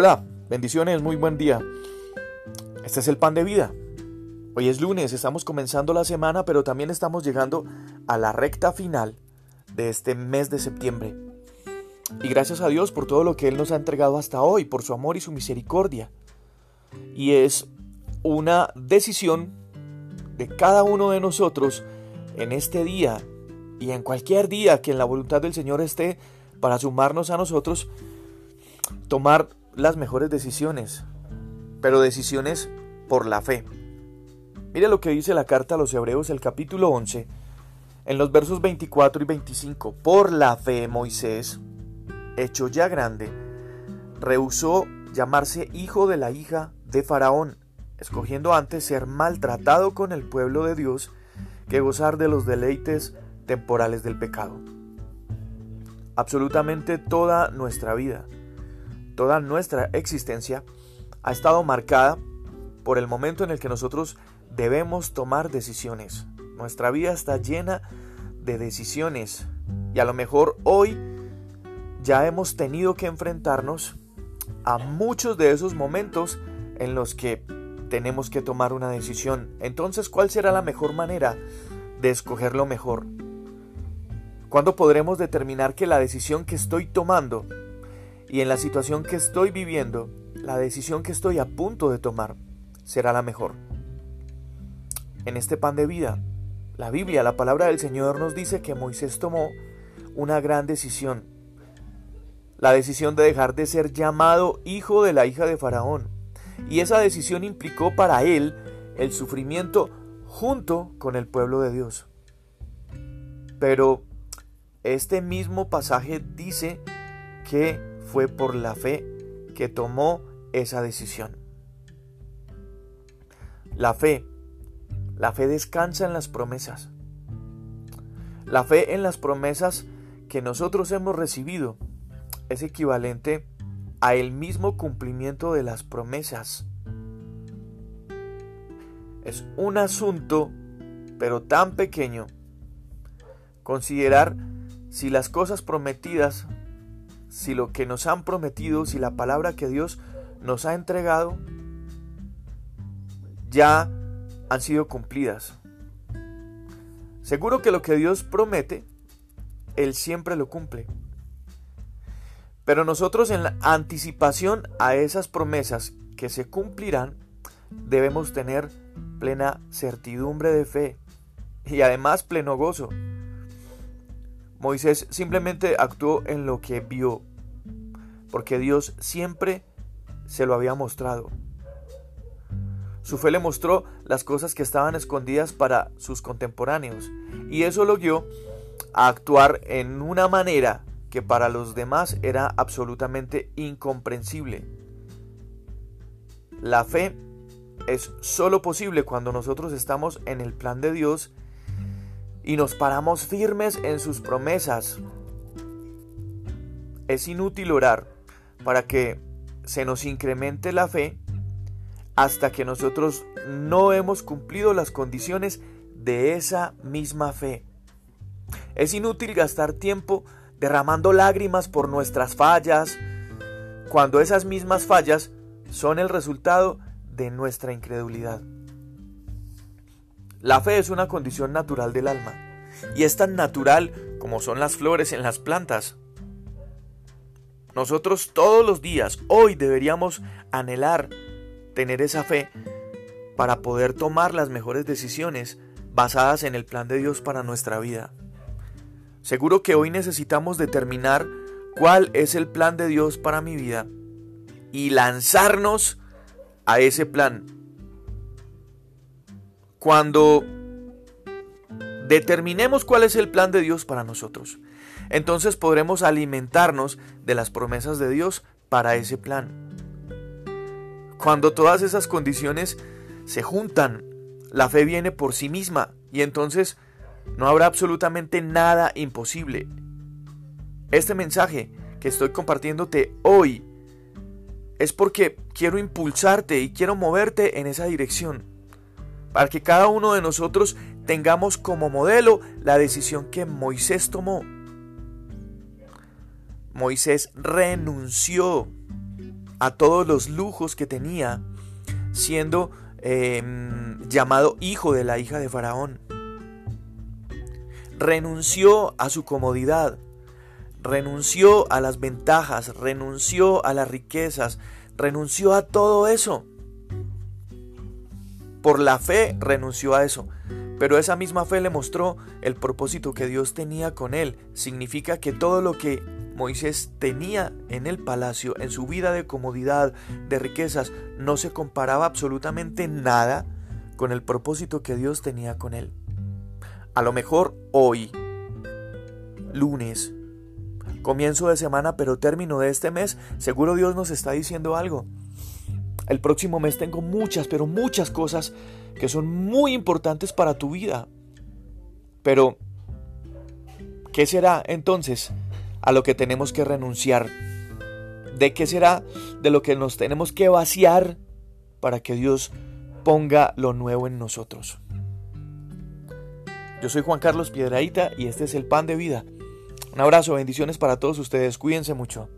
Hola, bendiciones, muy buen día. Este es el pan de vida. Hoy es lunes, estamos comenzando la semana, pero también estamos llegando a la recta final de este mes de septiembre. Y gracias a Dios por todo lo que Él nos ha entregado hasta hoy, por su amor y su misericordia. Y es una decisión de cada uno de nosotros en este día y en cualquier día que en la voluntad del Señor esté para sumarnos a nosotros, tomar las mejores decisiones, pero decisiones por la fe. Mire lo que dice la carta a los Hebreos, el capítulo 11, en los versos 24 y 25. Por la fe Moisés, hecho ya grande, rehusó llamarse hijo de la hija de Faraón, escogiendo antes ser maltratado con el pueblo de Dios que gozar de los deleites temporales del pecado. Absolutamente toda nuestra vida toda nuestra existencia ha estado marcada por el momento en el que nosotros debemos tomar decisiones. Nuestra vida está llena de decisiones y a lo mejor hoy ya hemos tenido que enfrentarnos a muchos de esos momentos en los que tenemos que tomar una decisión. Entonces, ¿cuál será la mejor manera de escoger lo mejor? ¿Cuándo podremos determinar que la decisión que estoy tomando y en la situación que estoy viviendo, la decisión que estoy a punto de tomar será la mejor. En este pan de vida, la Biblia, la palabra del Señor nos dice que Moisés tomó una gran decisión. La decisión de dejar de ser llamado hijo de la hija de Faraón. Y esa decisión implicó para él el sufrimiento junto con el pueblo de Dios. Pero este mismo pasaje dice que fue por la fe que tomó esa decisión. La fe, la fe descansa en las promesas. La fe en las promesas que nosotros hemos recibido es equivalente a el mismo cumplimiento de las promesas. Es un asunto, pero tan pequeño, considerar si las cosas prometidas si lo que nos han prometido, si la palabra que Dios nos ha entregado, ya han sido cumplidas. Seguro que lo que Dios promete, Él siempre lo cumple. Pero nosotros en la anticipación a esas promesas que se cumplirán, debemos tener plena certidumbre de fe y además pleno gozo. Moisés simplemente actuó en lo que vio, porque Dios siempre se lo había mostrado. Su fe le mostró las cosas que estaban escondidas para sus contemporáneos, y eso lo guió a actuar en una manera que para los demás era absolutamente incomprensible. La fe es solo posible cuando nosotros estamos en el plan de Dios y nos paramos firmes en sus promesas. Es inútil orar para que se nos incremente la fe hasta que nosotros no hemos cumplido las condiciones de esa misma fe. Es inútil gastar tiempo derramando lágrimas por nuestras fallas, cuando esas mismas fallas son el resultado de nuestra incredulidad. La fe es una condición natural del alma, y es tan natural como son las flores en las plantas. Nosotros todos los días, hoy deberíamos anhelar tener esa fe para poder tomar las mejores decisiones basadas en el plan de Dios para nuestra vida. Seguro que hoy necesitamos determinar cuál es el plan de Dios para mi vida y lanzarnos a ese plan cuando determinemos cuál es el plan de Dios para nosotros, entonces podremos alimentarnos de las promesas de Dios para ese plan. Cuando todas esas condiciones se juntan, la fe viene por sí misma y entonces no habrá absolutamente nada imposible. Este mensaje que estoy compartiéndote hoy es porque quiero impulsarte y quiero moverte en esa dirección para que cada uno de nosotros tengamos como modelo la decisión que Moisés tomó. Moisés renunció a todos los lujos que tenía, siendo em, llamado hijo de la hija de Faraón. Renunció a su comodidad, renunció a las ventajas, renunció a las riquezas, renunció a todo eso. Por la fe renunció a eso. Pero esa misma fe le mostró el propósito que Dios tenía con él. Significa que todo lo que Moisés tenía en el palacio, en su vida de comodidad, de riquezas, no se comparaba absolutamente nada con el propósito que Dios tenía con él. A lo mejor hoy, lunes, comienzo de semana, pero término de este mes, seguro Dios nos está diciendo algo. El próximo mes tengo muchas, pero muchas cosas que son muy importantes para tu vida. Pero, ¿qué será entonces a lo que tenemos que renunciar? ¿De qué será de lo que nos tenemos que vaciar para que Dios ponga lo nuevo en nosotros? Yo soy Juan Carlos Piedraíta y este es el Pan de Vida. Un abrazo, bendiciones para todos ustedes, cuídense mucho.